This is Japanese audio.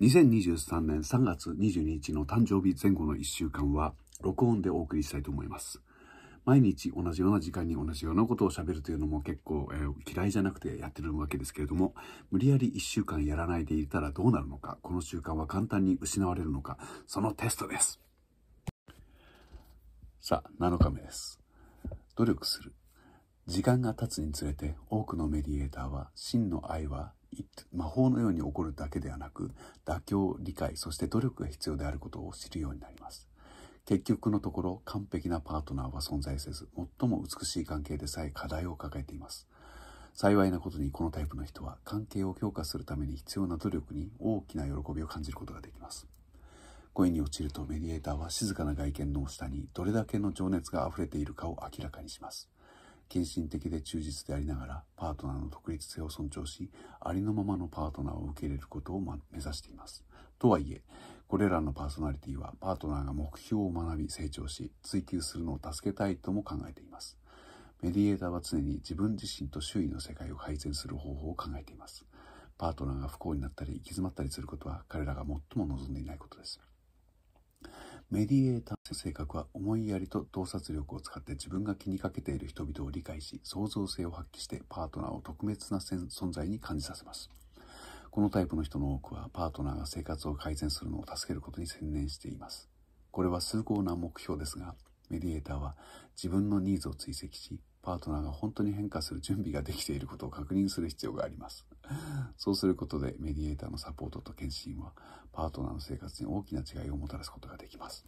2023年3月22日の誕生日前後の1週間は録音でお送りしたいと思います。毎日同じような時間に同じようなことを喋るというのも結構、えー、嫌いじゃなくてやってるわけですけれども、無理やり1週間やらないでいたらどうなるのか、この習慣は簡単に失われるのか、そのテストです。さあ、7日目です。努力する。時間が経つにつれて多くのメディエーターは真の愛は魔法のように起こるだけではなく妥協理解そして努力が必要であることを知るようになります。結局のところ完璧なパートナーは存在せず最も美しい関係でさえ課題を抱えています。幸いなことにこのタイプの人は関係を強化するために必要な努力に大きな喜びを感じることができます。恋に落ちるとメディエーターは静かな外見の下にどれだけの情熱が溢れているかを明らかにします。献身的で忠実でありながらパートナーの独立性を尊重しありのままのパートナーを受け入れることを、目指しています。とはいえこれらのパーソナリティはパートナーが目標を学び成長し追求するのを助けたいとも考えています。メディエーターは常に自分自身と周囲の世界を改善する方法を考えています。パートナーが不幸になったり行き詰まったりすることは彼らが最も望んでいないことです。メディエーターの性格は思いやりと洞察力を使って自分が気にかけている人々を理解し創造性を発揮してパートナーを特別な存在に感じさせます。このタイプの人の多くはパートナーが生活を改善するのを助けることに専念しています。これは崇高な目標ですがメディエーターは自分のニーズを追跡しパートナーが本当に変化する準備ができていることを確認する必要があります。そうすることでメディエーターのサポートと検診はパートナーの生活に大きな違いをもたらすことができます。